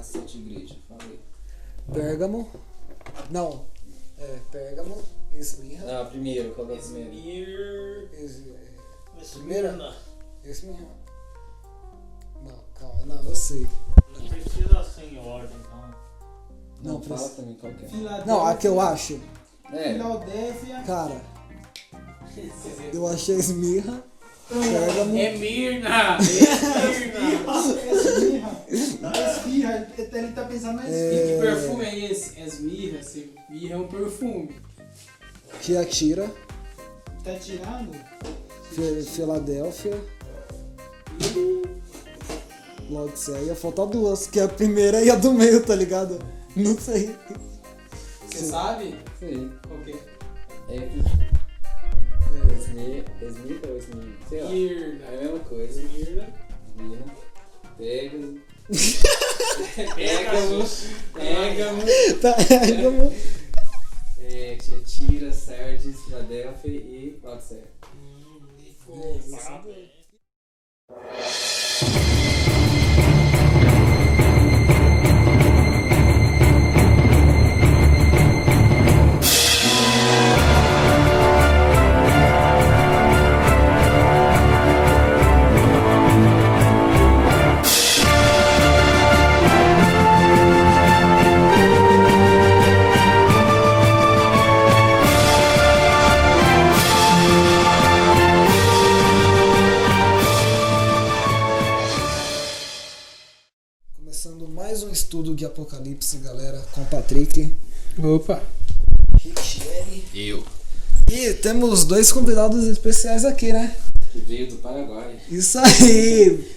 as sete igrejas? Falei. Pérgamo. Não. É, Pérgamo, Esmirra. Não, primeiro, qual é o primeiro? Esmir. Es- Esmirna. Primeira? Esmirra. Não, calma, não, eu sei. Não precisa ser em ordem, não. Não, Não, fala precisa- também qual é. Não, a que eu acho. É, Filadélfia. Cara, eu achei Esmirra, Pérgamo. É Mirna! Esmirna! Esmirra. Esmirra. Ele ele tá pensando na esmirra. É, Que perfume é esse? Esmirra. Esmirra é um perfume. Tiatira, Tá tirando? Fi- Filadélfia. Laodiceia. Falta duas, que é a primeira e a do meio, tá ligado? Não sei. Você sabe? sei. Que é? É Esmi- Esmirra ou Esmirra? Sei lá. Mirna. É a mesma coisa. Esmirna. Esmirra. Pega. Pégamo. Pégamo. Pérgamo. É, Tiatira, Sardes, Filadélfia e Laodiceia. Começando Opa. Richelli. Eu. E temos dois convidados especiais aqui, né? Que veio do Paraguai. Isso aí!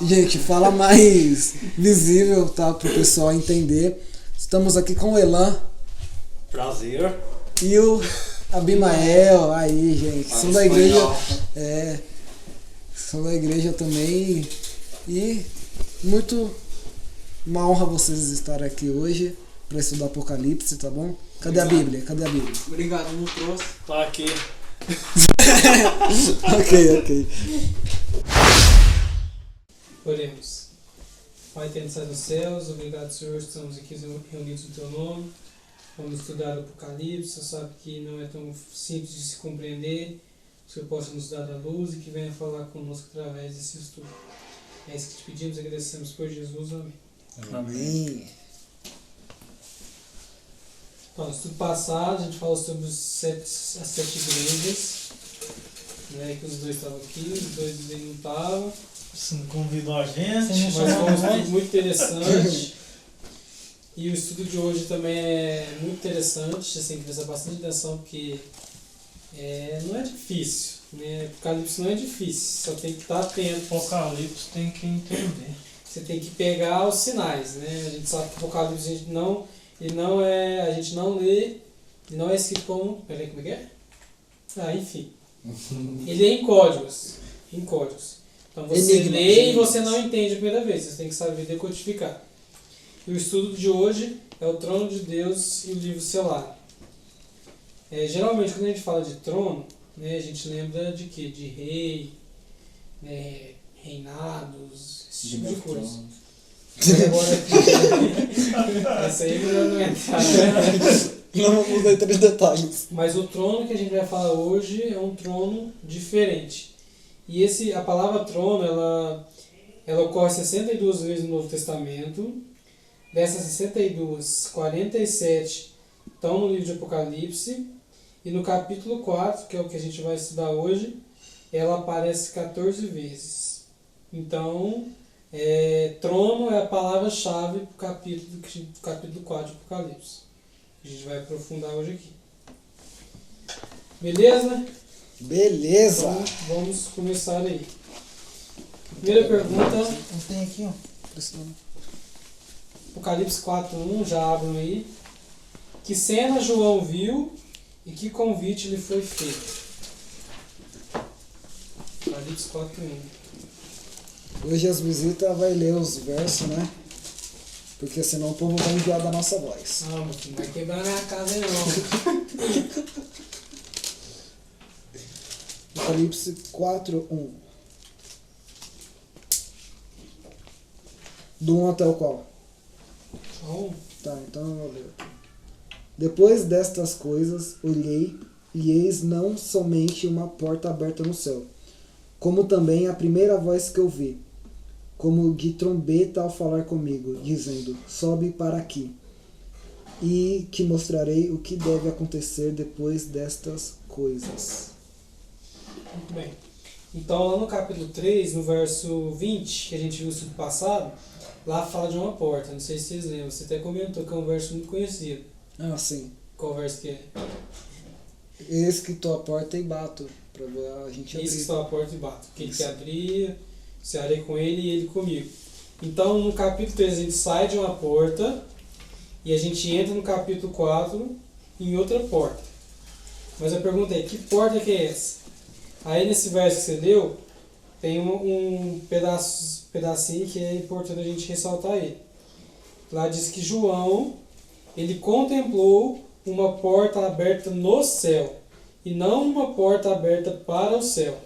Gente, fala mais visível, tá? Pro pessoal entender. Estamos aqui com o Elan Prazer. e o Abimael. Aí, gente. São da igreja. É. São da igreja também. E muito uma honra vocês estarem aqui hoje para estudar Apocalipse, tá bom? Cadê a Bíblia? Cadê a Bíblia? Obrigado, não trouxe. Tá aqui. ok, ok. Oremos. Pai, tem nos céus, obrigado, Senhor, estamos aqui reunidos no Teu nome. Vamos estudar o Apocalipse. Você sabe que não é tão simples de se compreender. Que o Senhor possa nos dar a luz e que venha falar conosco através desse estudo. É isso que te pedimos e agradecemos por Jesus. Amém. Amém. Então, no estudo passado, a gente falou sobre os sete, as sete igrejas. Né, que os dois estavam aqui, os dois não estavam. Você não convidou a gente? Mas foi um estudo muito interessante. E o estudo de hoje também é muito interessante, você tem que prestar bastante atenção porque é, não é difícil. Né? Apocalipse não é difícil, só tem que estar atento. Apocalipse tem que entender. Você tem que pegar os sinais, né? A gente sabe que Apocalipse a gente não, ele não é, a gente não lê, não é escrito como, peraí, como é que é? Ah, enfim. Ele é em códigos, em códigos. Então você Enigmas, lê e enigmas. você não entende a primeira vez, você tem que saber decodificar. E o estudo de hoje é o trono de Deus e o livro selado. É, geralmente quando a gente fala de trono, né, a gente lembra de quê? De rei, né, reinados, esse tipo de coisa. Agora, essa aí não né? Não dar três detalhes. Mas o trono que a gente vai falar hoje é um trono diferente. E esse, a palavra trono, ela, ela ocorre 62 vezes no Novo Testamento. Dessas 62, 47 estão no livro de Apocalipse. E no capítulo 4, que é o que a gente vai estudar hoje, ela aparece 14 vezes. Então, é, trono é a palavra-chave para o capítulo, capítulo 4 de Apocalipse. A gente vai aprofundar hoje aqui. Beleza? Beleza. Então, vamos começar aí. Primeira pergunta, Não tem aqui, ó. Apocalipse 4.1, já abram aí. Que cena João viu e que convite lhe foi feito? Apocalipse 4.1. Hoje as visitas vai ler os versos, né? Porque senão o povo vai enviar da nossa voz. Ah, mas não vai quebrar minha casa não. Apocalipse 4, 1. Do 1 até o qual? Então, Tá, então eu vou ler aqui. Depois destas coisas, olhei, e eis não somente uma porta aberta no céu, como também a primeira voz que eu vi, como de trombeta ao falar comigo, dizendo: Sobe para aqui, e te mostrarei o que deve acontecer depois destas coisas. muito bem. Então, lá no capítulo 3, no verso 20, que a gente viu no passado, lá fala de uma porta. Não sei se vocês lembram. Você até comentou que é um verso muito conhecido. Ah, sim. Qual verso que é? Eis que tua porta e bato, pra a gente Eis que estou à porta e bato. Que ele que abria, cearei com ele e ele comigo. Então, no capítulo 3, a gente sai de uma porta e a gente entra no capítulo 4 em outra porta. Mas a pergunta é, que porta que é essa? Aí nesse verso que você leu, tem um, um pedaço, pedacinho que é importante a gente ressaltar aí. Lá diz que João, ele contemplou uma porta aberta no céu e não uma porta aberta para o céu.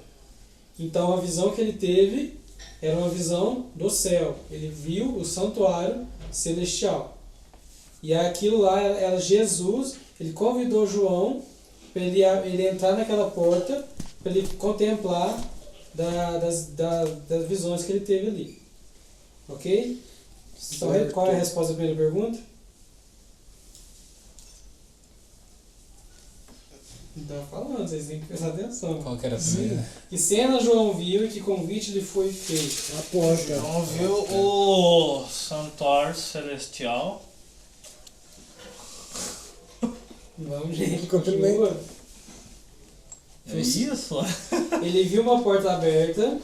Então a visão que ele teve era uma visão do céu. Ele viu o santuário celestial. E aquilo lá era Jesus, ele convidou João para ele, ele entrar naquela porta, para ele contemplar da- das, da- das visões que ele teve ali. Ok? Então, qual é a resposta à primeira pergunta? Então, falando, vocês têm que prestar atenção. Qual que era a primeira? Que cena João viu e que convite lhe foi feito? A porta. Então viu o santuário celestial. Vamos, gente. Continua. É isso? Ele viu uma porta aberta,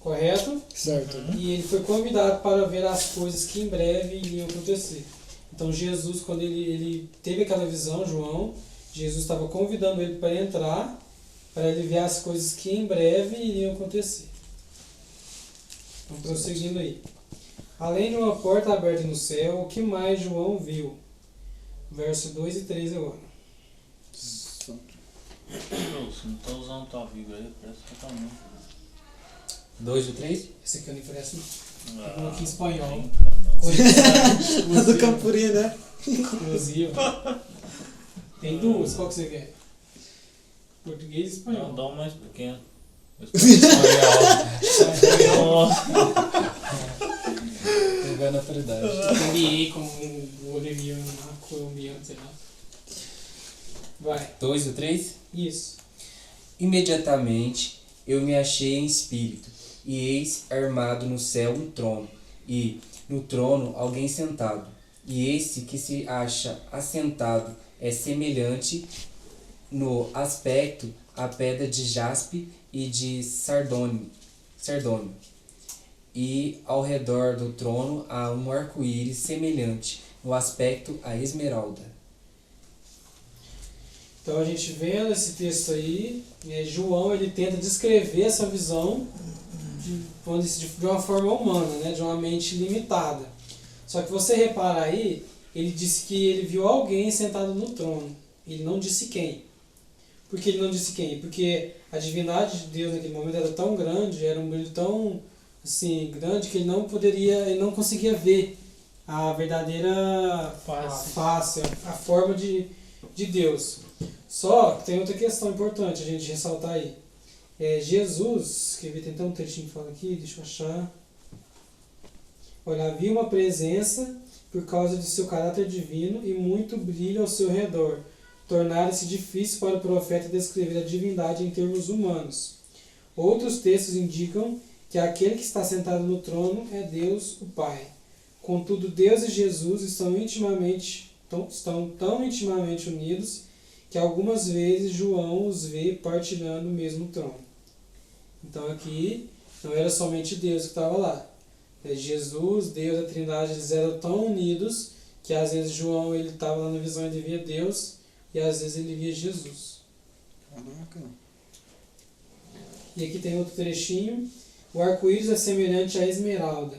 correto? Certo. E ele foi convidado para ver as coisas que em breve iriam acontecer. Então Jesus, quando ele, ele teve aquela visão, João, Jesus estava convidando ele para entrar, para ele ver as coisas que em breve iriam acontecer. Então prosseguindo aí. Além de uma porta aberta no céu, o que mais João viu? Verso 2 e 3 agora. Você não tá usando tua Bíblia aí, presta totalmente. 2 ou 3? Esse aqui eu não interessa não. Ah, Vou aqui em espanhol. não. A do Campuri, né? Exclusivo. Tem duas, qual que você quer? Português e Não, espanhol. dá um mais pequeno. Espanhol. Pegando a autoridade. NBA como um boliviano, um colombiano, sei lá. Vai, 2 ou 3? isso. Imediatamente eu me achei em espírito, e eis armado no céu um trono, e no trono alguém sentado. E esse que se acha assentado é semelhante no aspecto à pedra de jaspe e de sardônio. E ao redor do trono há um arco-íris semelhante no aspecto à esmeralda. Então a gente vendo esse texto aí, né, João ele tenta descrever essa visão de, de uma forma humana, né, de uma mente limitada. Só que você repara aí, ele disse que ele viu alguém sentado no trono. Ele não disse quem. Por que ele não disse quem? Porque a divindade de Deus naquele momento era tão grande, era um brilho tão assim, grande que ele não poderia, ele não conseguia ver a verdadeira Face. a face, a, a forma de, de Deus. Só que tem outra questão importante a gente ressaltar aí. É, Jesus, que tem até um trechinho que fala aqui, deixa eu achar. Olha, havia uma presença por causa de seu caráter divino e muito brilho ao seu redor. Tornara-se difícil para o profeta descrever a divindade em termos humanos. Outros textos indicam que aquele que está sentado no trono é Deus, o Pai. Contudo, Deus e Jesus estão intimamente tão, estão tão intimamente unidos que algumas vezes João os vê partilhando o mesmo trono. Então aqui não era somente Deus que estava lá. É Jesus, Deus, a Trindade, eles eram tão unidos que às vezes João ele estava lá na visão e via Deus e às vezes ele via Jesus. Caraca. E aqui tem outro trechinho. O arco-íris é semelhante à esmeralda.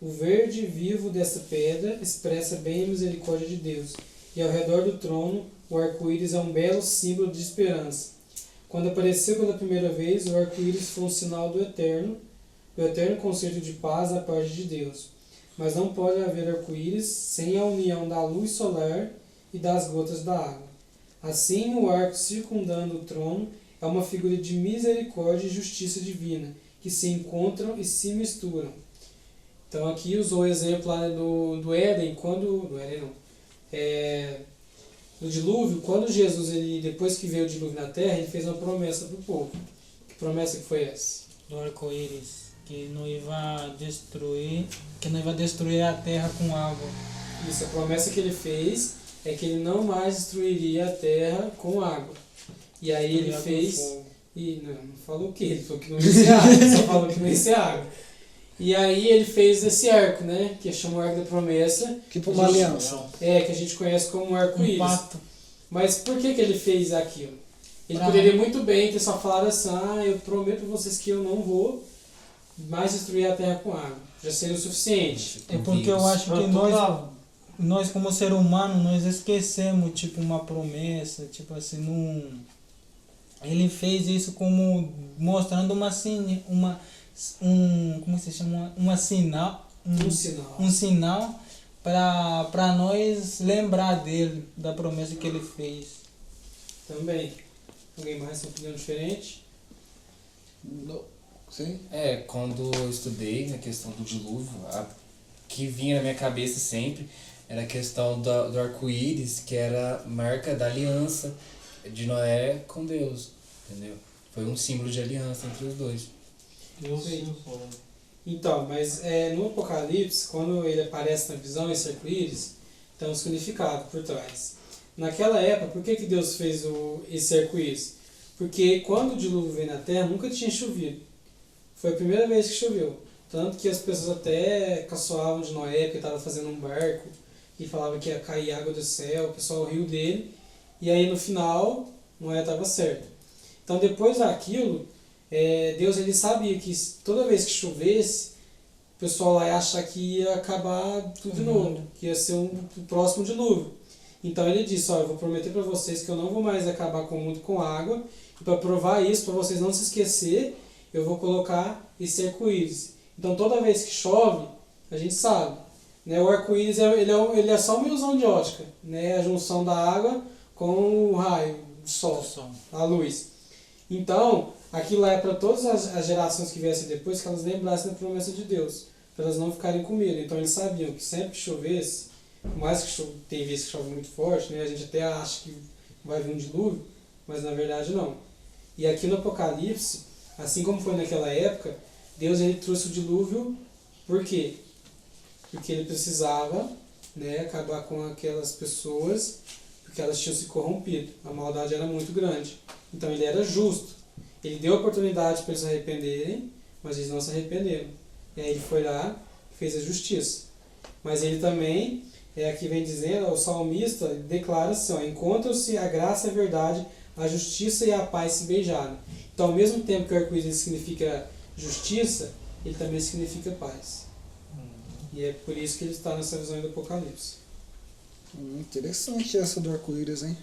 O verde vivo dessa pedra expressa bem a misericórdia de Deus. E ao redor do trono, o arco-íris é um belo símbolo de esperança. Quando apareceu pela primeira vez, o arco-íris foi um sinal do eterno, o eterno concerto de paz da parte de Deus. Mas não pode haver arco-íris sem a união da luz solar e das gotas da água. Assim, o arco circundando o trono é uma figura de misericórdia e justiça divina, que se encontram e se misturam. Então aqui usou o exemplo lá do, do Éden, quando. Do Éden não. É, do dilúvio, quando Jesus, ele, depois que veio o dilúvio na terra, ele fez uma promessa para o povo. Que promessa que foi essa? Do arco-íris. Que não ia destruir. Que não ia destruir a terra com água. Isso, a promessa que ele fez é que ele não mais destruiria a terra com água. E aí ele fez. E não, não falou o que? Ele falou que não ia ser água, ele só falou que não ia ser água. E aí ele fez esse arco, né? Que chama o arco da promessa. Tipo uma Gente, aliança. É, que a gente conhece como Um arco-íris. pacto. Mas por que, que ele fez aquilo? Ele Pra- poderia muito bem ter só falado assim, ah, eu prometo pra vocês que eu não vou mais destruir a terra com água. Já seria o suficiente. É porque eu acho que nós, nós como ser humano, nós esquecemos, tipo, uma promessa, tipo assim, não... Ele fez isso como mostrando uma, uma um, como se chama, uma sinal, Um um, sinal. um sinal para nós lembrar dele, da promessa que ele fez. Também. Alguém mais tem opinião diferente? Não. Sim? É, quando eu estudei na questão do dilúvio, a que vinha na minha cabeça sempre era a questão do, do arco-íris, que era marca da aliança de Noé com Deus, entendeu? Foi um símbolo de aliança entre os dois. Sim. Deus. Então, mas é, no Apocalipse, quando ele aparece na visão, esse arco-íris, tem um significado por trás. Naquela época, por que, que Deus fez o, esse arco-íris? Porque quando o dilúvio veio na Terra, nunca tinha chovido. Foi a primeira vez que choveu. Tanto que as pessoas até caçoavam de Noé, porque estava fazendo um barco, e falava que ia cair água do céu, o pessoal riu dele. E aí no final, Noé estava certo. Então depois daquilo, é, Deus ele sabia que toda vez que chovesse, o pessoal lá ia achar que ia acabar tudo de O novo, que ia ser um o próximo dilúvio. Então ele disse, ó, eu vou prometer para vocês que eu não vou mais acabar com o mundo com água, e para provar isso, para vocês não se esquecer, eu vou colocar esse arco-íris. Então toda vez que chove, a gente sabe, né, o arco-íris é, ele é, ele é só uma ilusão de ótica, né, a junção da água com o raio, o sol a luz. Então, aquilo lá é para todas as, as gerações que viessem depois que elas lembrassem da promessa de Deus, para elas não ficarem com medo. Então, eles sabiam que sempre que chovesse, mais que chove, tem vezes que chove muito forte, né, a gente até acha que vai vir um dilúvio, mas na verdade não. E aqui no Apocalipse, assim como foi naquela época, Deus ele trouxe o dilúvio, por quê? Porque ele precisava né, acabar com aquelas pessoas, porque elas tinham se corrompido. A maldade era muito grande. Então ele era justo. Ele deu a oportunidade para eles se arrependerem, mas eles não se arrependeram. E aí ele foi lá e fez a justiça. Mas ele também, é aqui vem dizendo, o salmista declara assim, encontram-se a graça e a verdade, a justiça e a paz se beijaram. Então, ao mesmo tempo que o arco-íris significa justiça, ele também significa paz. E é por isso que ele está nessa visão do Apocalipse. Hum, interessante essa do arco-íris, hein?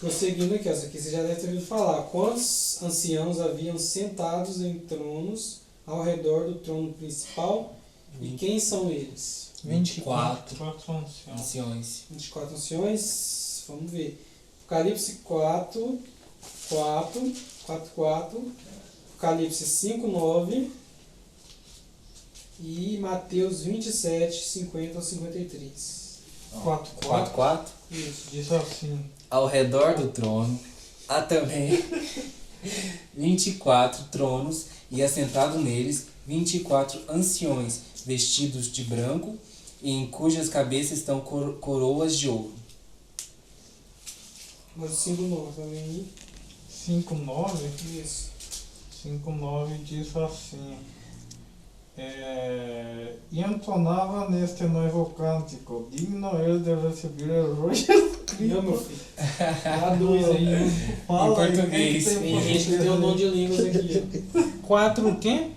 Prosseguindo aqui, essa aqui você já deve ter ouvido falar. Quantos anciãos haviam sentados em tronos ao redor do trono principal? E quem são eles? 24 Quatro anciãos. anciões. 24 anciões? Vamos ver. Apocalipse 4, 4, 4, 4. Apocalipse 5, 9. E Mateus 27, 50 ao 53. Quatro, 4, 4. Isso. Diz assim. Ao redor do trono há também 24 tronos e assentado neles 24 anciões vestidos de branco e em cujas cabeças estão coro- coroas de ouro. Mas o 5, 9 também. 5, 9. Isso. 5, 9 diz assim. É, e entonava neste novo cântico, digno ele de receber. Dá dois aí. Fala aí, português. quem Tem gente que tem o dom de línguas aqui. 4 o quê?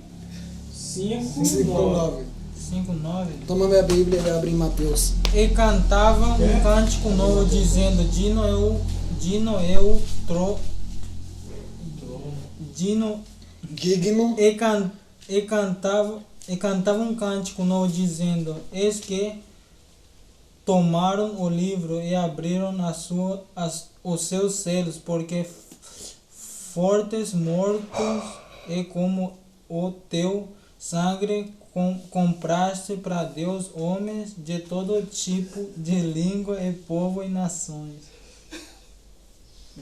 5, 5 9. 9. 5, 9. Toma minha Bíblia e abre em Mateus. E cantava um cântico novo dizendo, Dino eu, Dino eu, tro, Dino Digno. e, can, e cantava, e cantava um cântico novo dizendo, eis que tomaram o livro e abriram a sua, as, os seus selos, porque fortes mortos e como o teu sangue com, compraste para Deus homens de todo tipo de língua e povo e nações.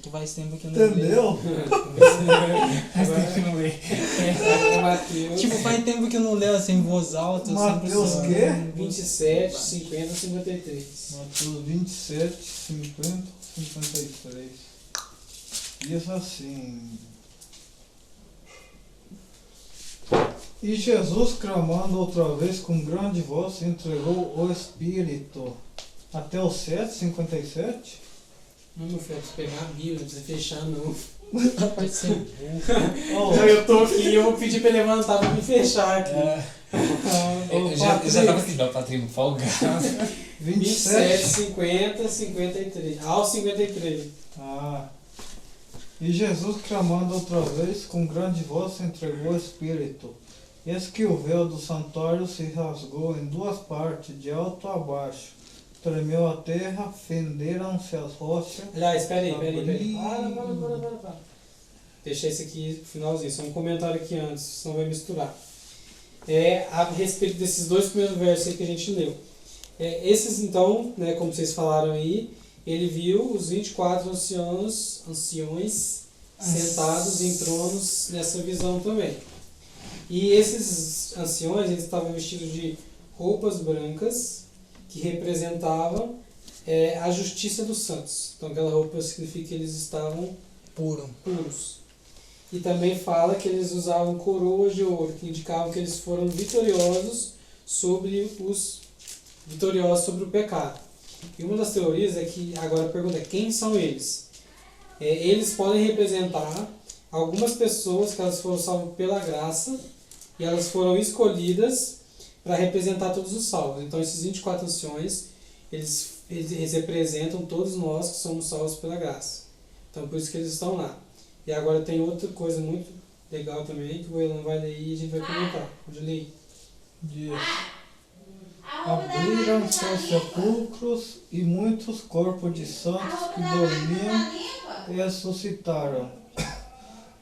Que faz tempo que eu não leio. Entendeu? Faz tempo que não leio. É Tipo, faz tempo que eu não leio assim em voz alta. sempre Mateus só- quê? 27, 50, 53. Mateus 27, 50, 53. Diz assim. E Jesus, clamando outra vez com grande voz, entregou o Espírito. Até o 7, 57? Não, meu filho, precisa pegar a Bíblia, não precisa fechar não. Vai ser. Oh, eu tô aqui eu vou pedir pra ele levantar pra me fechar aqui. É, eu já, eu já tava assim, não, Patrício, folgado. 27, 27. 50, 53. Ao 53. Ah. E Jesus, clamando outra vez, com grande voz, entregou o Espírito. Eis que o véu do santuário se rasgou em duas partes, de alto a baixo. Tremeu a terra, fenderam-se as rochas. Aliás, peraí, peraí, peraí. Para, para, para, para, para. Deixa esse aqui finalzinho, só um comentário aqui antes, senão vai misturar. É a respeito desses dois primeiros versos aí que a gente leu. É, esses então, né, como vocês falaram aí, ele viu os 24 anciãos, anciões sentados em tronos nessa visão também. E esses anciões, eles estavam vestidos de roupas brancas que representavam é, a justiça dos santos. Então aquela roupa significa que eles estavam Puro. puros. E também fala que eles usavam coroas de ouro, que indicavam que eles foram vitoriosos sobre os vitoriosos sobre o pecado. E uma das teorias é que agora a pergunta é quem são eles? É, eles podem representar algumas pessoas que elas foram salvas pela graça e elas foram escolhidas para representar todos os salvos. Então esses 24 anciões, eles, eles representam todos nós que somos salvos pela graça. Então por isso que eles estão lá. E agora tem outra coisa muito legal também que o Elan vai ler e a gente vai comentar. Pode ler. Diz: Abriram-se os sepulcros e muitos corpos de santos que dormiam ressuscitaram.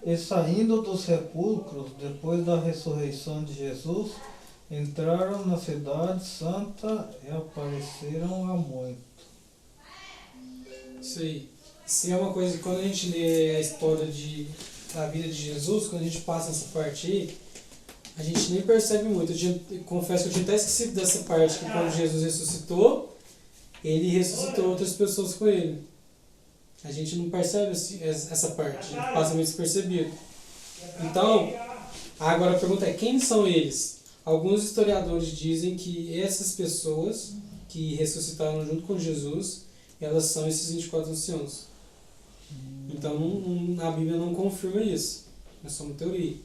E saindo dos sepulcros, depois da ressurreição de Jesus, entraram na cidade santa e apareceram a muitos. Isso aí. Isso é uma coisa que quando a gente lê a história de, da vida de Jesus, quando a gente passa essa parte aí, a gente nem percebe muito. Eu, tinha, eu confesso que eu tinha até esquecido dessa parte, que quando Jesus ressuscitou, ele ressuscitou outras pessoas com ele. A gente não percebe essa parte, a gente passa meio despercebido. Então, agora a pergunta é: quem são eles? Alguns historiadores dizem que essas pessoas que ressuscitaram junto com Jesus, elas são esses 24 anciãos. Então, não- a Bíblia não confirma isso. É só uma teoria.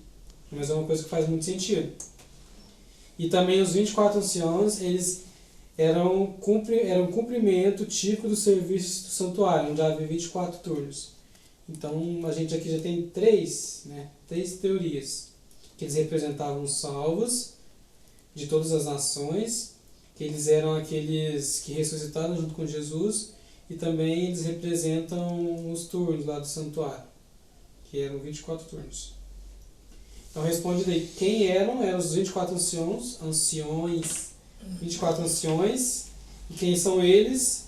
Mas é uma coisa que faz muito sentido. E também os 24 anciãos, eles eram, cumpri, eram um cumprimento típico dos serviços do santuário, onde havia 24 turnos. Então, a gente aqui já tem três, né, três teorias. Que eles representavam os salvos de todas as nações, que eles eram aqueles que ressuscitaram junto com Jesus, e também eles representam os turnos lá do santuário, que eram 24 turnos. Então responde daí, quem eram? Eram os 24 anciãos, anciões, 24 anciões, e quem são eles?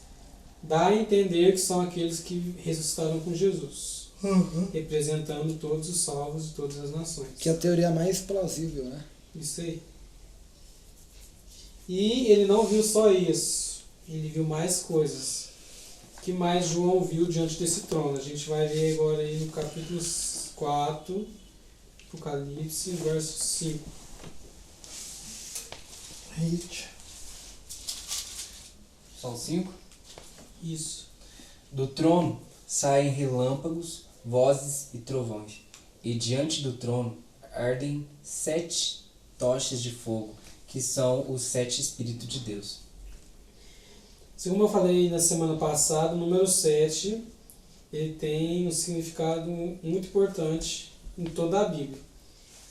Dá a entender que são aqueles que ressuscitaram com Jesus, representando todos os salvos de todas as nações. Que é a teoria mais plausível, né? Isso aí. E ele não viu só isso, ele viu mais coisas. O que mais João viu diante desse trono? A gente vai ver agora aí no capítulo 4, Apocalipse, verso 5. Hit. Só o cinco? Isso. Do trono saem relâmpagos, vozes e trovões, e diante do trono ardem sete tochas de fogo, que são os sete Espíritos de Deus. Como eu falei na semana passada, o número 7 ele tem um significado muito importante em toda a Bíblia.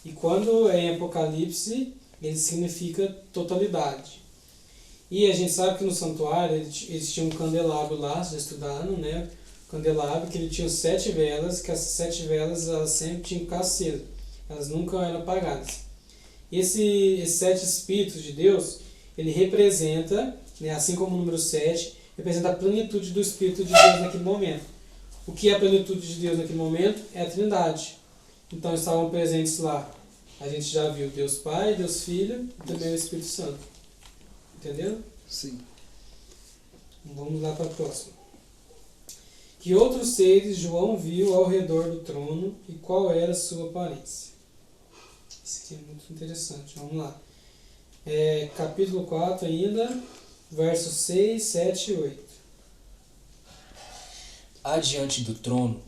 E quando é em Apocalipse, ele significa totalidade. E a gente sabe que no santuário eles, tinham um candelabro lá, vocês estudaram, né? candelabro que ele tinha sete velas, que as sete velas elas sempre tinham que ficar elas nunca eram apagadas. Esse, esses sete espíritos de Deus, ele representa, né, assim como o número sete, representa a plenitude do Espírito de Deus naquele momento. O que é a plenitude de Deus naquele momento? É a Trindade. Então estavam presentes lá. A gente já viu Deus Pai, Deus Filho e também o Espírito Santo. Entendeu? Sim. Vamos lá para a próxima. Que outros seres João viu ao redor do trono e qual era a sua aparência? Isso aqui é muito interessante. Vamos lá. É, capítulo 4 ainda, versos 6, 7 e 8. Há diante do trono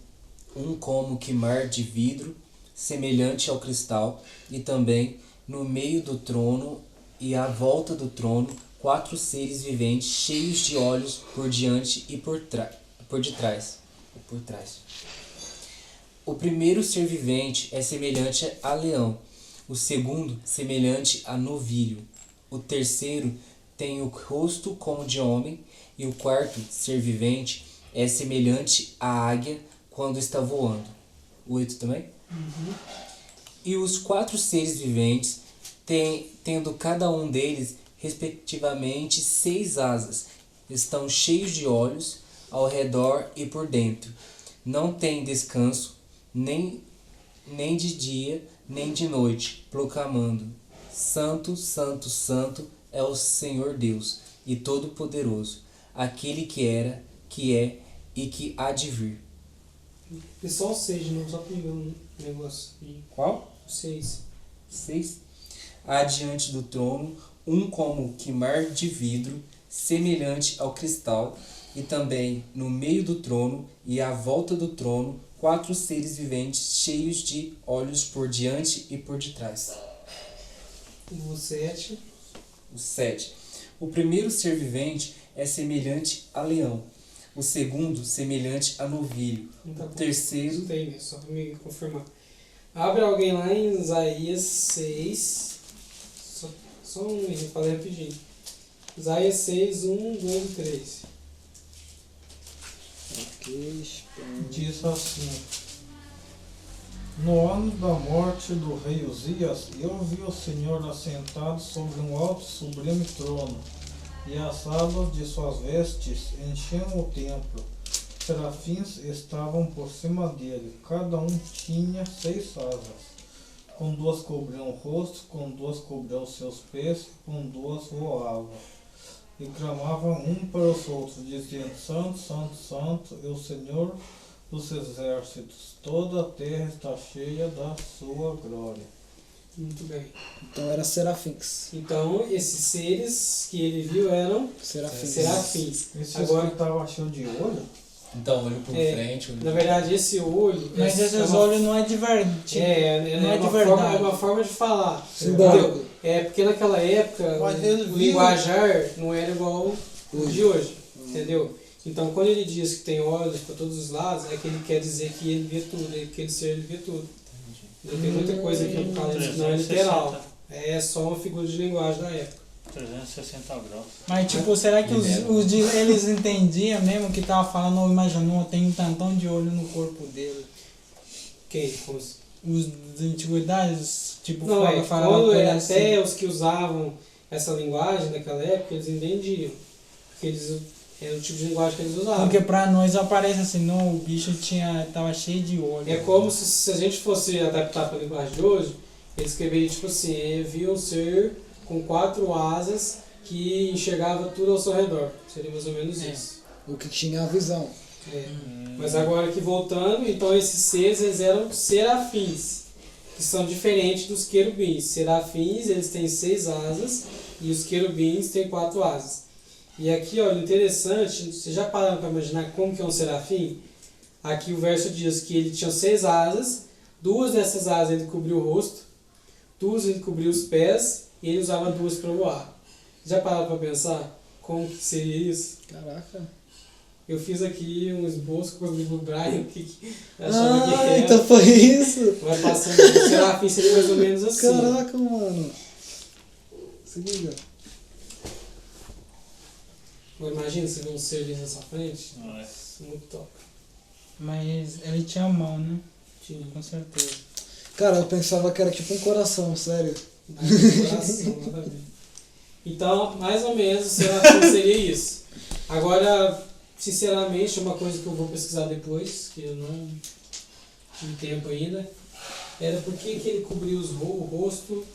um como que mar de vidro, semelhante ao cristal, e também no meio do trono e à volta do trono quatro seres viventes cheios de olhos por diante e por, por detrás. Por trás. O primeiro ser vivente é semelhante a leão, o segundo semelhante a novilho, o terceiro tem o rosto como de homem, e o quarto ser vivente é semelhante à águia quando está voando. Oito também? Uhum. E os quatro seres viventes, têm, tendo cada um deles, respectivamente, seis asas, estão cheios de olhos ao redor e por dentro. Não têm descanso, nem, nem de dia, nem de noite, proclamando: Santo, Santo, Santo é o Senhor Deus e Todo-Poderoso, aquele que era, que é e que há de vir. E só o 6, não só pegar um negócio. aí. Qual? O 6. 6. Há diante do trono um como que mar de vidro, semelhante ao cristal, e também no meio do trono e à volta do trono quatro seres viventes cheios de olhos por diante e por detrás. O 7. O 7. O primeiro ser vivente é semelhante a leão, o segundo semelhante a novilho, Tá o terceiro tem, só pra me confirmar. Abre alguém lá em Isaías 6. Só, só um eu falei rapidinho. Isaías 6, 1, 2 e 3. Diz assim: No ano da morte do rei Uzias, eu vi o Senhor assentado sobre um alto sublime trono, e as abas de suas vestes enchiam o templo. Serafins estavam por cima dele, cada um tinha seis asas. Com duas cobriam o rosto, com duas cobriam os seus pés, com duas voavam. E clamavam um para os outros, dizendo: Santo, Santo, Santo é o Senhor dos exércitos, toda a terra está cheia da sua glória. Muito bem. Então era serafins. Então, esses seres que ele viu eram Serafins. serafins. Esse Agora, que estava cheio de olho, Então, olho por É, frente, olho na verdade, esse olho. Mas é, esses é olhos não é de verdade. É, é, não é uma de forma, verdade. é uma forma de falar. Simbólico. É porque naquela época o- linguajar não era igual o de hoje. Entendeu? Então quando ele diz que tem olhos para todos os lados, é que ele quer dizer que ele vê tudo, ele, que ele ser ele vê tudo. Não tem muita coisa que eu falo que não é literal. É só uma figura de linguagem da época. 360 graus. Mas tipo, será que os, os de- eles entendiam mesmo que tava falando ou imaginou, tem um tantão de olho no corpo dele? Quem? Se- Os de antiguidades, tipo, Não, fala, é, fala quando coisa é, assim. até os que usavam essa linguagem naquela época, eles entendiam. Porque eles, era o tipo de linguagem que eles usavam. Porque pra nós aparece assim, não, o bicho tinha, tava cheio de olho. É como se, se a gente fosse adaptar para a linguagem de hoje, ele escreveria tipo assim, eu vi um ser com quatro asas que enxergava tudo ao seu redor. Seria mais ou menos É. isso. O que tinha a visão. É. Mas agora aqui voltando, então esses seres eles eram serafins, que são diferentes dos querubins. Serafins, eles têm seis asas e os querubins têm quatro asas. E aqui, olha, interessante, vocês já pararam para imaginar como que é um serafim? Aqui o verso diz que ele tinha seis asas, duas dessas asas ele cobriu o rosto, duas ele cobriu os pés e ele usava duas para voar. Já pararam para pensar como que seria isso? Caraca. Eu fiz aqui um esboço com o livro Brian, o que, que achava que Ah, era. então foi isso. Vai passando. O serafim seria mais ou menos assim. Caraca, mano. Se liga. Imagina você ver um ser na sua frente. Nossa. Muito top. Mas ele tinha mão, né? Tinha. Com certeza. Cara, eu pensava que era tipo um coração, sério. Aí, coração, nada a ver. Então, mais ou menos, o serafim seria isso. Agora, sinceramente, é uma coisa que eu vou pesquisar depois, que eu não tive tempo ainda, era por que, que ele cobriu os o rosto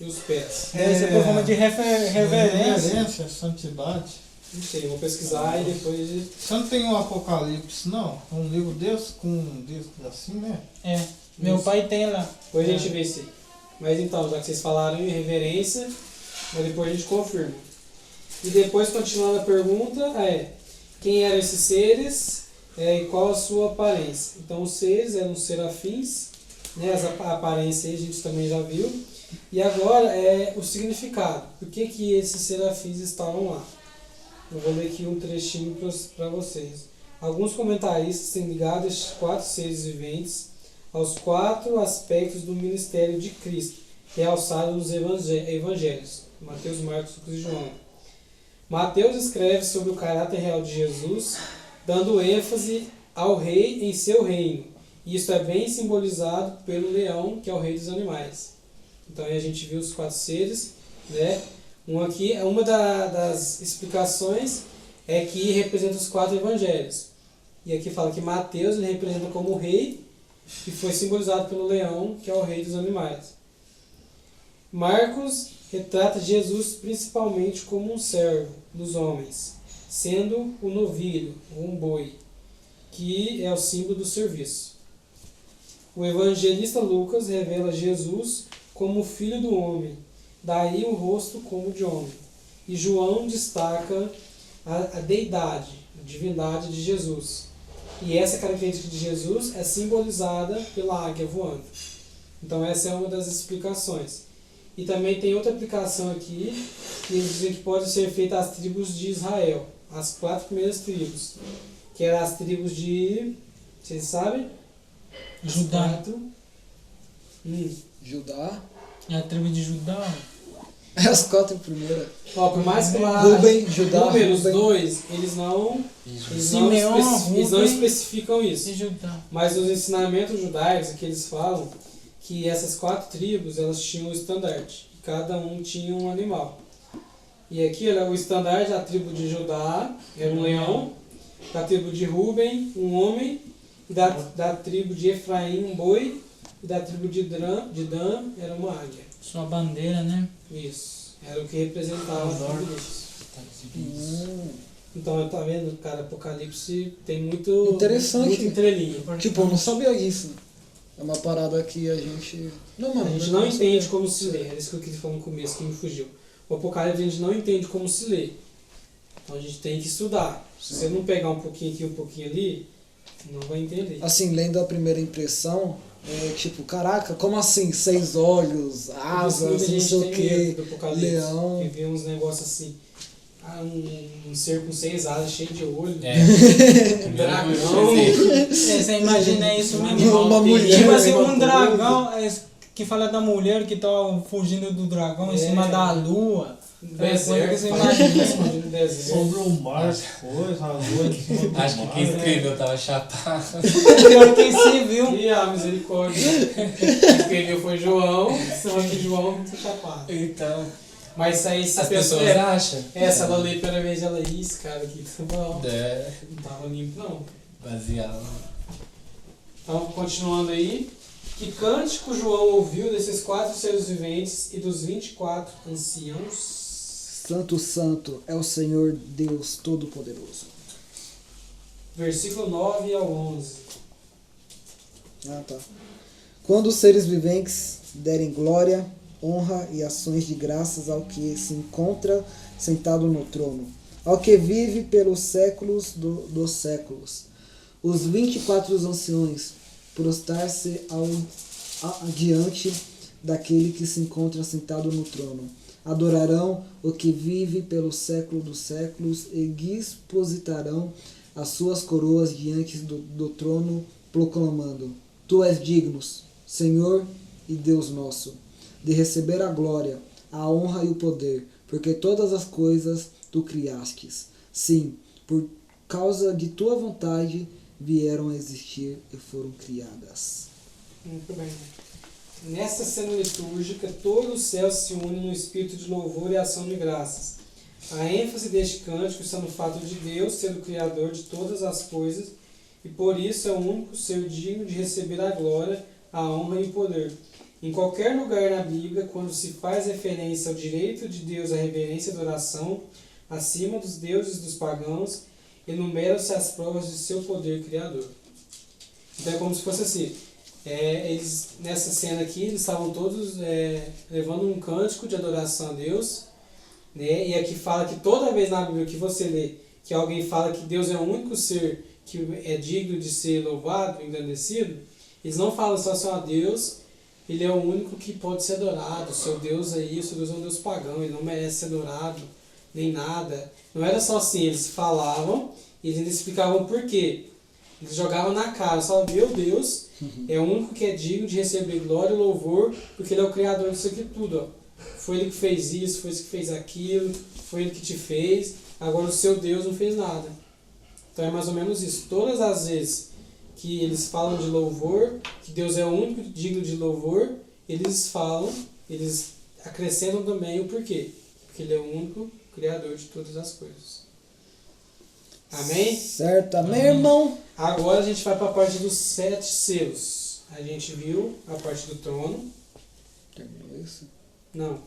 e os pés. Deve ser por forma de refer- reverência. Reverência, santidade. Não sei, vou pesquisar e depois. Você não tem um Apocalipse, não? Um livro desse com um disco assim, né? É. Meu Isso. pai tem lá. Depois a gente vê aí. Mas então, já que vocês falaram em reverência, mas depois a gente confirma. E depois, continuando a pergunta, é quem eram esses seres é, e qual a sua aparência? Então, os seres eram os serafins, né, as apa- aparências aí a gente também já viu. E agora é o significado. Por que, que esses serafins estavam lá? Eu vou ler aqui um trechinho para vocês. Alguns comentaristas têm ligado estes quatro seres viventes aos quatro aspectos do ministério de Cristo, realçado nos evangelhos, Mateus, Marcos, Lucas e João. Mateus escreve sobre o caráter real de Jesus, dando ênfase ao rei em seu reino. Isso é bem simbolizado pelo leão, que é o rei dos animais. Então aí a gente viu os quatro seres, né? Um aqui, uma da- das explicações é que representa os quatro evangelhos. E aqui fala que Mateus ele representa como rei que foi simbolizado pelo leão, que é o rei dos animais. Marcos retrata Jesus principalmente como um servo dos homens, sendo o novilho, um boi, que é o símbolo do serviço. O evangelista Lucas revela Jesus como filho do homem, daí o rosto como de homem. E João destaca a deidade, a divindade de Jesus. E essa característica de Jesus é simbolizada pela águia voando. Então essa é uma das explicações. E também tem outra aplicação aqui, que eles dizem que pode ser feita às tribos de Israel, as quatro primeiras tribos, que eram as tribos de, vocês sabem? Judá. quatro. Hum. Judá. É a tribo de Judá. É as quatro primeiras. Ó, por mais que lá Rubem, Judá, números Rubem. 2, eles não, eles não, Simeão, especi- eles não especificam isso. Judá. Mas os ensinamentos judaicos que eles falam que essas quatro tribos elas tinham um estandarte. e Cada um tinha um animal. E aqui olha, o estandarte da tribo de Judá era um leão, da tribo de Ruben, um homem, e da, da tribo de Efraim, um boi, e da tribo de Dan, de Dan era uma águia. Sua bandeira, né? Isso. Era o que representava a tribo deles. Hum. Então, tá vendo, cara, Apocalipse tem muito. Interessante. Muito entrelinha. Tipo, eu não sabia disso. É uma parada que a gente. Não, A mano. gente eu não sabia. entende como se lê, era isso que eu queria falar no começo, que me fugiu. O Apocalipse a gente não entende como se lê. Então a gente tem que estudar. Se você não pegar um pouquinho aqui e um pouquinho ali, não vai entender. Assim, lendo a primeira impressão, é tipo, caraca, como assim? Seis olhos, asas, não gente sei o Apocalipse. leão. Que vê uns negócios assim. Ah, um, um ser com seis asas, cheio de olho. É. Um dragão. É, você imagina isso mesmo. Uma mulher, Tipo assim, um dragão é, que fala da mulher que tá fugindo do dragão em É. cima da lua. Um É, que deserto. você Imagina escondido no deserto. Sobre o mar, as coisas, a lua em cima do Acho que quem escreveu tava chapado. Pior que se viu. E a misericórdia. Quem escreveu foi João, só que João muito chapado. Então, Mas isso aí, se a as pessoa. pessoas É, acham. essa ela lê a primeira vez, ela isso, cara, aqui tá bom. É, Não tava limpo, não. baseado. Então, continuando aí. Que cântico João ouviu desses quatro seres viventes e dos 24 anciãos? Santo, santo é o Senhor Deus Todo-Poderoso. Versículo 9 ao 11. Ah, tá. Quando os seres viventes derem glória, honra e ações de graças ao que se encontra sentado no trono, ao que vive pelos séculos do- dos séculos. Os vinte e quatro anciões prostrar-se diante daquele que se encontra sentado no trono. Adorarão o que vive pelo século dos séculos e depositarão as suas coroas diante do, do trono, proclamando: Tu és digno, Senhor e Deus nosso, de receber a glória, a honra e o poder, porque todas as coisas tu criastes. Sim, por causa de tua vontade vieram a existir e foram criadas. Muito bem. Nessa cena litúrgica, todo o céu se une no espírito de louvor e ação de graças. A ênfase deste cântico está no fato de Deus ser o Criador de todas as coisas e por isso é o único ser digno de receber a glória, a honra e o poder. Em qualquer lugar na Bíblia, quando se faz referência ao direito de Deus à reverência e adoração, acima dos deuses dos pagãos, enumeram-se as provas de seu poder criador. Então é como se fosse assim. É, eles nessa cena aqui eles estavam todos é, levando um cântico de adoração a Deus, né? E aqui fala que toda vez na Bíblia que você lê que alguém fala que Deus é o único ser que é digno de ser louvado, engrandecido, eles não falam só assim, Deus, ele é o único que pode ser adorado, o seu Deus é isso, Deus é um Deus pagão, ele não merece ser adorado, nem nada. Não era só assim, eles falavam e eles explicavam por quê. Eles jogavam na cara, falavam, meu Deus, é o único que é digno de receber glória e louvor, porque ele é o Criador disso aqui tudo. Ó. Foi ele que fez isso, foi ele que fez aquilo, foi ele que te fez, agora o seu Deus não fez nada. Então é mais ou menos isso. Todas as vezes que eles falam de louvor, que Deus é o único digno de louvor, eles falam, eles acrescentam também o porquê. Porque ele é o único Criador de todas as coisas. Amém? Certo, amém, irmão? Agora a gente vai para a parte dos sete selos. A gente viu a parte do trono. Terminou isso? Não,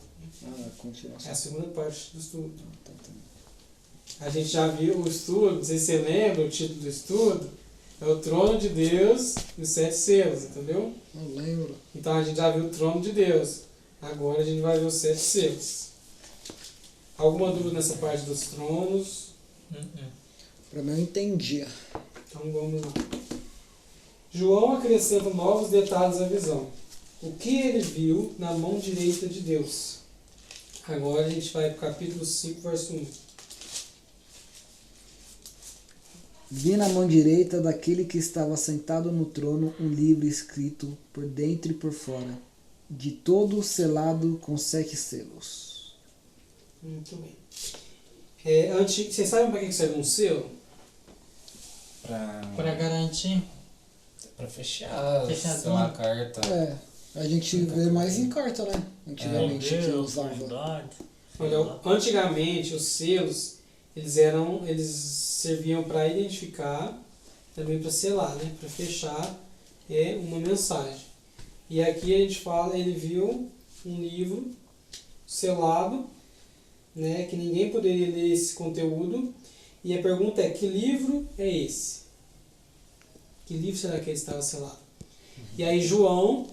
Ah, é a segunda parte do estudo. Tá, tá. A gente já viu o estudo, não sei se você lembra o título do estudo. É o trono de Deus e os sete selos, entendeu? Não lembro. Então a gente já viu o trono de Deus. Agora a gente vai ver os sete selos. Alguma dúvida nessa parte dos tronos? Pra mim eu entendi. Então vamos lá. João acrescenta novos detalhes à visão. O que ele viu na mão direita de Deus? Agora a gente vai para o capítulo 5, verso 1. Vi na mão direita daquele que estava sentado no trono um livro escrito por dentro e por fora, de todo selado com sete selos. Muito bem. É, antes, vocês sabem para que que serve um selo? Pra, Pra garantir. pra fechar, Fechador. sei lá, a carta. É, a gente vê mais em carta, né? Antigamente que Deus, usava. verdade. Olha, antigamente os selos eles eram eles serviam para identificar também para selar né? Para fechar é uma mensagem. E aqui a gente fala ele viu um livro selado né? Que ninguém poderia ler esse conteúdo. E a pergunta é que livro é esse? Que livro será que ele estava selado? E aí João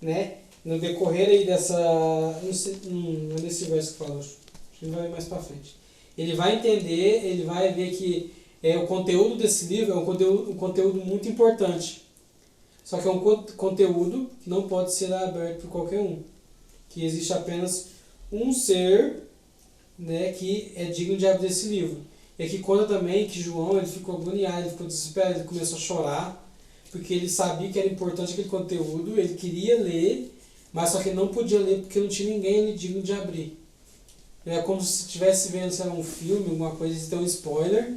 né? No decorrer aí dessa não sei não é desse verso que fala acho que vai mais para frente ele vai entender, ele vai ver que é, o conteúdo desse livro é um conteúdo, um conteúdo muito importante. Só que é um co- conteúdo que não pode ser aberto por qualquer um. Que existe apenas um ser né, que é digno de abrir esse livro. E aqui conta também que João ele ficou agoniado, ele ficou desesperado, ele começou a chorar, porque ele sabia que era importante aquele conteúdo, ele queria ler, mas só que não podia ler porque não tinha ninguém digno de abrir. É como se estivesse vendo sei lá, um filme, alguma coisa, você tem um spoiler,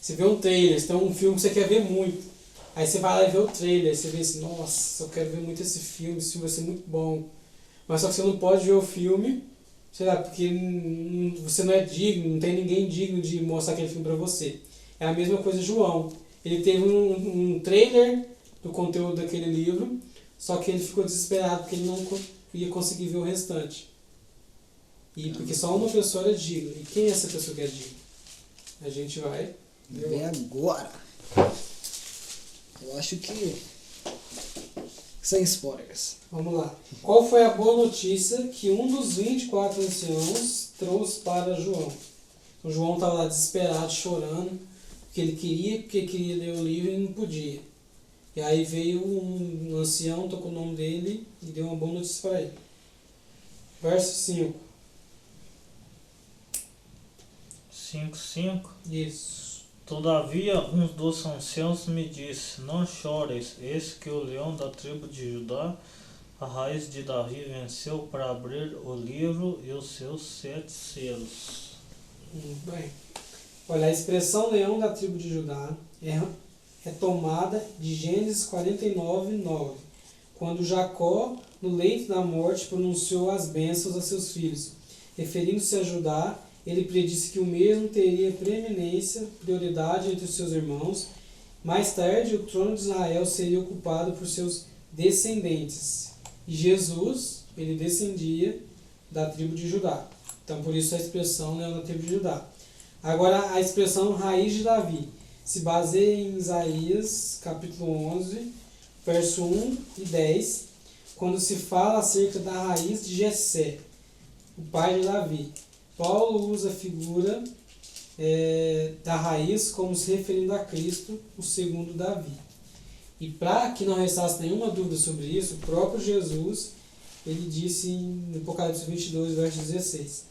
você vê um trailer, você tem um filme que você quer ver muito. Aí você vai lá e vê o trailer, você vê assim, nossa, eu quero ver muito esse filme, esse filme vai ser muito bom. Mas só que você não pode ver o filme, sei lá, porque você não é digno, não tem ninguém digno de mostrar aquele filme pra você. É a mesma coisa João. Ele teve um, um trailer do conteúdo daquele livro, só que ele ficou desesperado porque ele não ia conseguir ver o restante. E porque só uma pessoa era digna. E quem é essa pessoa que é digna? A gente vai Vem agora. Eu acho que. Sem spoilers. Vamos lá. Qual foi a boa notícia que um dos 24 anciãos trouxe para João? O João estava lá desesperado, chorando, porque ele queria, porque queria ler o livro e não podia. E aí veio um ancião, tocou o nome dele e deu uma boa notícia para ele. Verso 5. 5, 5. Isso. Todavia, um dos anciãos me disse: Não chores, eis que o leão da tribo de Judá, a raiz de Davi, venceu para abrir o livro e os seus sete selos. Bem. Olha, a expressão leão da tribo de Judá é, é tomada de Gênesis 49, 9, quando Jacó, no leito da morte, pronunciou as bênçãos a seus filhos. Referindo-se a Judá, ele predisse que o mesmo teria preeminência, prioridade entre os seus irmãos. Mais tarde, o trono de Israel seria ocupado por seus descendentes. E Jesus, ele descendia da tribo de Judá. Então, por isso a expressão leão da tribo de Judá. Agora, a expressão raiz de Davi se baseia em Isaías, capítulo 11, verso 1 e 10, quando se fala acerca da raiz de Jessé, o pai de Davi. Paulo usa a figura é, da raiz como se referindo a Cristo, o segundo Davi. E para que não restasse nenhuma dúvida sobre isso, o próprio Jesus ele disse em Apocalipse 22, verso 16: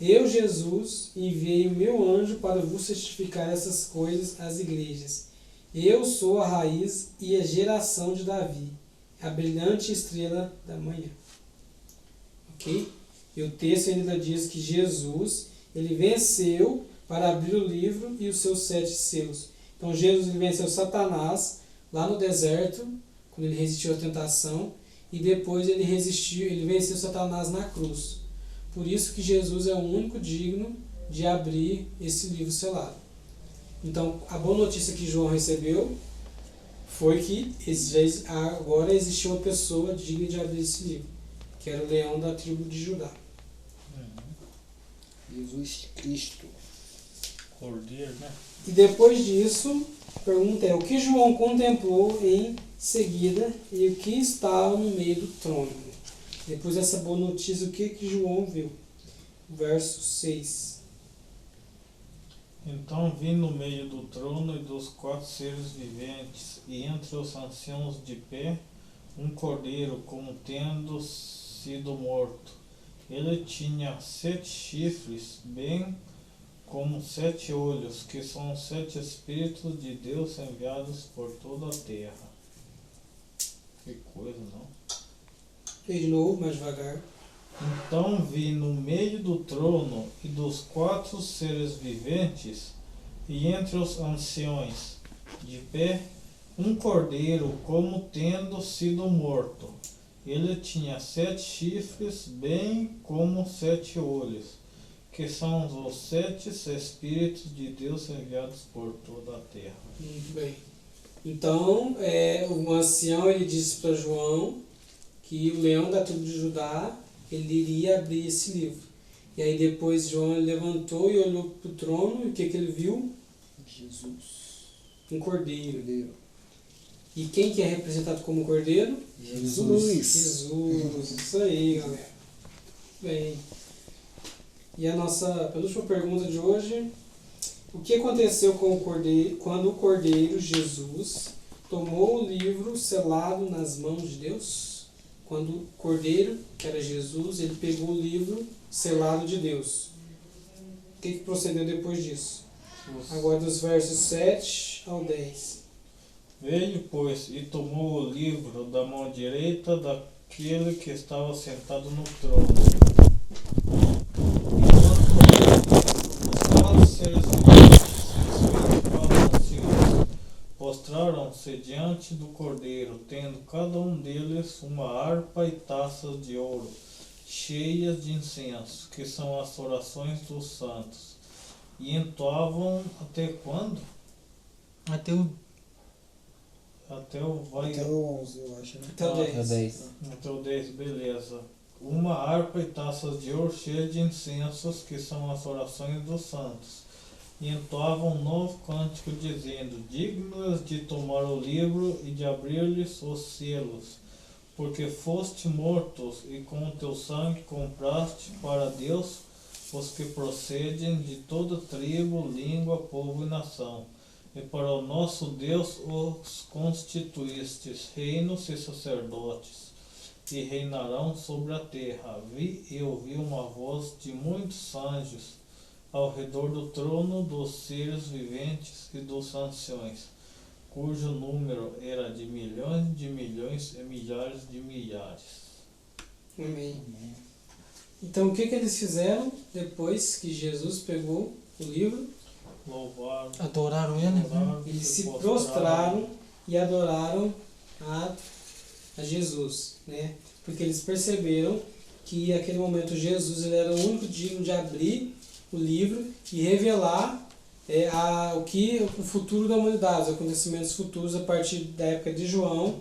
Eu, Jesus, enviei o meu anjo para vos certificar essas coisas às igrejas. Eu sou a raiz e a geração de Davi, a brilhante estrela da manhã. Ok? E o texto ainda diz que Jesus, ele venceu para abrir o livro e os seus sete selos. Então Jesus ele venceu Satanás lá no deserto, quando ele resistiu à tentação, e depois ele resistiu, ele venceu Satanás na cruz. Por isso que Jesus é o único digno de abrir esse livro selado. Então, a boa notícia que João recebeu foi que agora existia uma pessoa digna de abrir esse livro, que era o leão da tribo de Judá. Jesus Cristo. Cordeiro, né? E depois disso, a pergunta é: o que João contemplou em seguida e o que estava no meio do trono? Depois dessa boa notícia, o que, que João viu? Verso 6. Então vi no meio do trono e dos quatro seres viventes, e entre os anciãos de pé, um cordeiro como tendo sido morto. Ele tinha sete chifres, bem como sete olhos, que são sete Espíritos de Deus enviados por toda a terra. Que coisa, não? E de novo, mais devagar. Então vi no meio do trono e dos quatro seres viventes, e entre os anciões, de pé, um cordeiro como tendo sido morto. Ele tinha sete chifres, bem como sete olhos, que são os sete Espíritos de Deus enviados por toda a terra. Muito bem. Então, é, o ancião ele disse para João que o leão da tribo de Judá ele iria abrir esse livro. E aí depois João levantou e olhou para o trono e o que, que ele viu? Jesus. Um cordeiro. Cordeiro. E quem que é representado como cordeiro? Jesus. Jesus. Isso aí, galera. Bem. E a nossa penúltima pergunta de hoje. O que aconteceu com o cordeiro quando o cordeiro Jesus tomou o livro selado nas mãos de Deus? Quando o cordeiro, que era Jesus, ele pegou o livro selado de Deus. O que, que procedeu depois disso? Agora dos versos 7 ao 10. Veio, pois, e tomou o livro da mão direita daquele que estava sentado no trono. Enquanto os seres e anciãos postraram-se diante do cordeiro, tendo cada um deles uma harpa e taças de ouro, cheias de incenso, que são as orações dos santos. E entoavam até quando? Até o Até o vai Até o 11, eu acho, né? Até o Ah, 10. É 10. Então, 10, beleza. Uma harpa e taças de ouro cheias de incensos, que são as orações dos santos. E entoavam um novo cântico, dizendo: Dignas de tomar o livro e de abrir-lhes os selos, porque foste mortos e com o teu sangue compraste para Deus os que procedem de toda tribo, língua, povo e nação. E para o nosso Deus os constituístes reinos e sacerdotes, e reinarão sobre a terra. Vi e ouvi uma voz de muitos anjos, ao redor do trono dos seres viventes e dos anciões, cujo número era de milhões de milhões e milhares de milhares. Amém. Então o que, que eles fizeram depois que Jesus pegou o livro? Louvaram, Adoraram ele? adoraram, Eles se prostraram e adoraram a, a Jesus, né? Porque eles perceberam que naquele momento Jesus ele era o único digno de abrir o livro e revelar é, a, o que o futuro da humanidade, os acontecimentos futuros a partir da época de João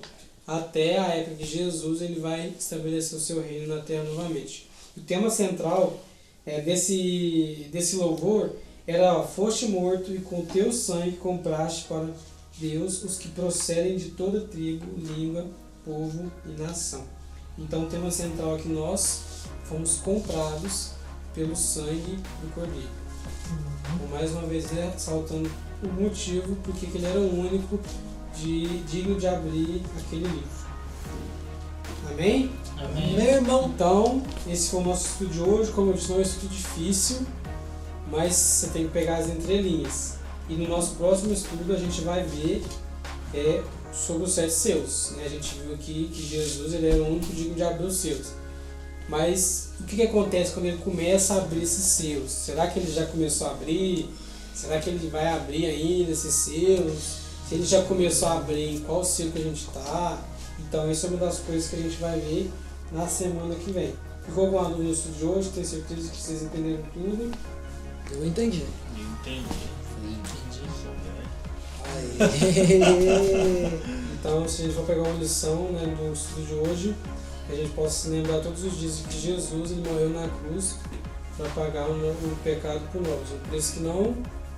até a época de Jesus ele vai estabelecer o seu reino na Terra novamente. O tema central é, desse, desse louvor era foste morto e com teu sangue compraste para Deus os que procedem de toda tribo, língua, povo e nação. Então o tema central é que nós fomos comprados pelo sangue do Cordeiro. Então, mais uma vez ressaltando o motivo porque que ele era o único de, digno de abrir aquele livro. Amém? Amém. Meu irmão. Então, esse foi o nosso estudo de hoje. Como eu disse, não é um estudo difícil, mas você tem que pegar as entrelinhas. E no nosso próximo estudo a gente vai ver é, sobre os sete seus. Né? A gente viu aqui que Jesus ele era o único digno de abrir os seus. Mas o que, que acontece quando ele começa a abrir esses seus? Será que ele já começou a abrir? Será que ele vai abrir ainda esses seus? Se ele já começou a abrir, em qual selo que a gente está? Então, isso é uma das coisas que a gente vai ver na semana que vem. Ficou alguma dúvida no estudo de hoje? Tenho certeza que vocês entenderam tudo. Eu entendi. Entendi. Aí. Então, se a gente for pegar uma lição né, do estudo de hoje, que a gente possa se lembrar todos os dias que Jesus ele morreu na cruz para pagar o, o pecado por nós. Um preço que não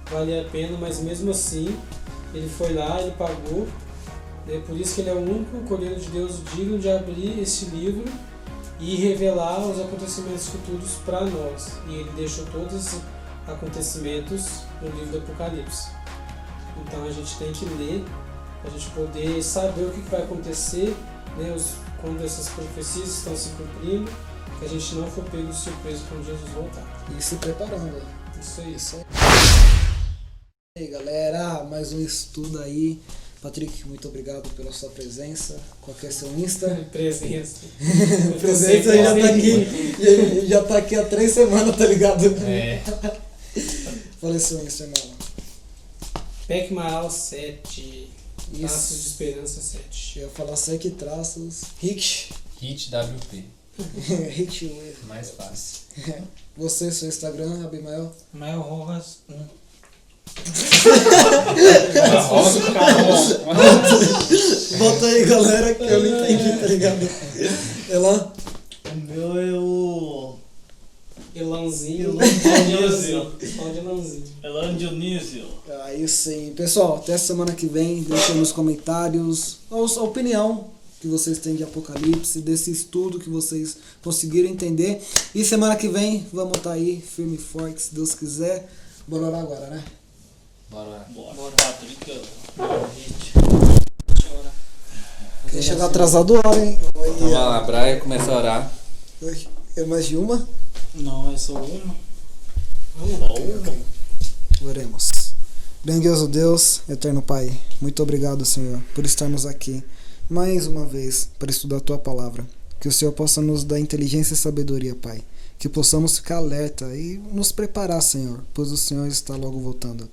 valia a pena, mas mesmo assim, ele foi lá, ele pagou. Né, por isso que ele é o único Cordeiro de Deus digno de abrir esse livro e revelar os acontecimentos futuros para nós. E ele deixou todos esses acontecimentos no livro do Apocalipse. Então a gente tem que ler para a gente poder saber o que vai acontecer, né, os, quando essas profecias estão se cumprindo, que a gente não for pego de surpresa quando Jesus voltar. E se preparando. Isso aí. Isso aí. E aí, galera, mais um estudo aí. Patrick, muito obrigado pela sua presença. Qual que é seu Insta? Presença. presença já tá aqui. Já, já tá aqui há três semanas, tá ligado? É. Fala seu Insta, irmão. Pecmaral 7. Traços de Isso. Esperança 7. Eu ia falar sete traços. Rick. Hit WP. Rick Wave. Mais fácil. Você, seu Instagram, Abimael. Mael Rojas 1. Bota aí, galera, que eu não entendi, tá ligado? É lá? O meu é o. Elanzinho. Elanzinho. Elan Dionísio. Aí sim. Pessoal, até semana que vem. Deixa nos comentários a opinião que vocês têm de Apocalipse, desse estudo que vocês conseguiram entender. E semana que vem vamos estar aí, firme e forte, se Deus quiser. Bora orar agora, né? Bora lá. Bora. Patrick. Quem chegou atrasado, hora, hein? Vai lá, Braia começa a orar. Oi, É mais de uma? Não, é só uma. Oremos. Grandioso Deus, eterno Pai, muito obrigado, Senhor, por estarmos aqui mais uma vez para estudar a tua palavra. Que o Senhor possa nos dar inteligência e sabedoria, Pai. Que possamos ficar alerta e nos preparar, Senhor, pois o Senhor está logo voltando.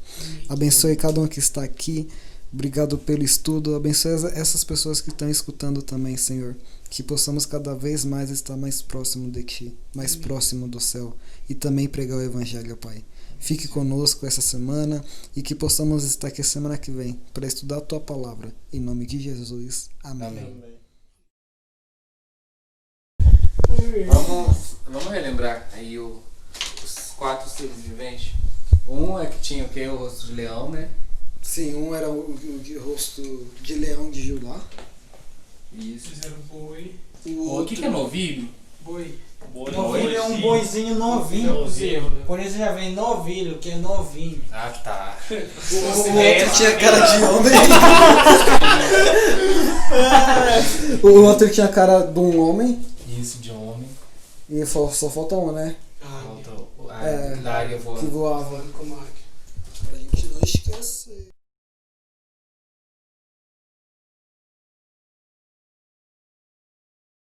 Abençoe cada um que está aqui. Obrigado pelo estudo. Abençoe essa- essas pessoas que estão escutando também, Senhor. Que possamos cada vez mais estar mais próximo de Ti, mais próximo do céu. E também pregar o Evangelho, Pai. Fique conosco essa semana e que possamos estar aqui semana que vem para estudar a tua palavra. Em nome de Jesus. Amém. Amém. Vamos, vamos relembrar aí o- os quatro seres viventes. Um é que tinha o que? O rosto de leão, né? Sim, um era o, o de rosto de leão de Judá. Isso. Fizeram boi. O que, que é novilho? Boi. Novilho é um boizinho novinho. Por isso já vem novilho, que é novinho. Ah, tá. O, o outro tinha cara de homem. o outro tinha cara de um homem. Isso, de homem. E só, só falta um, né? Ah, Volta a É, que voava. Pra gente não esquecer.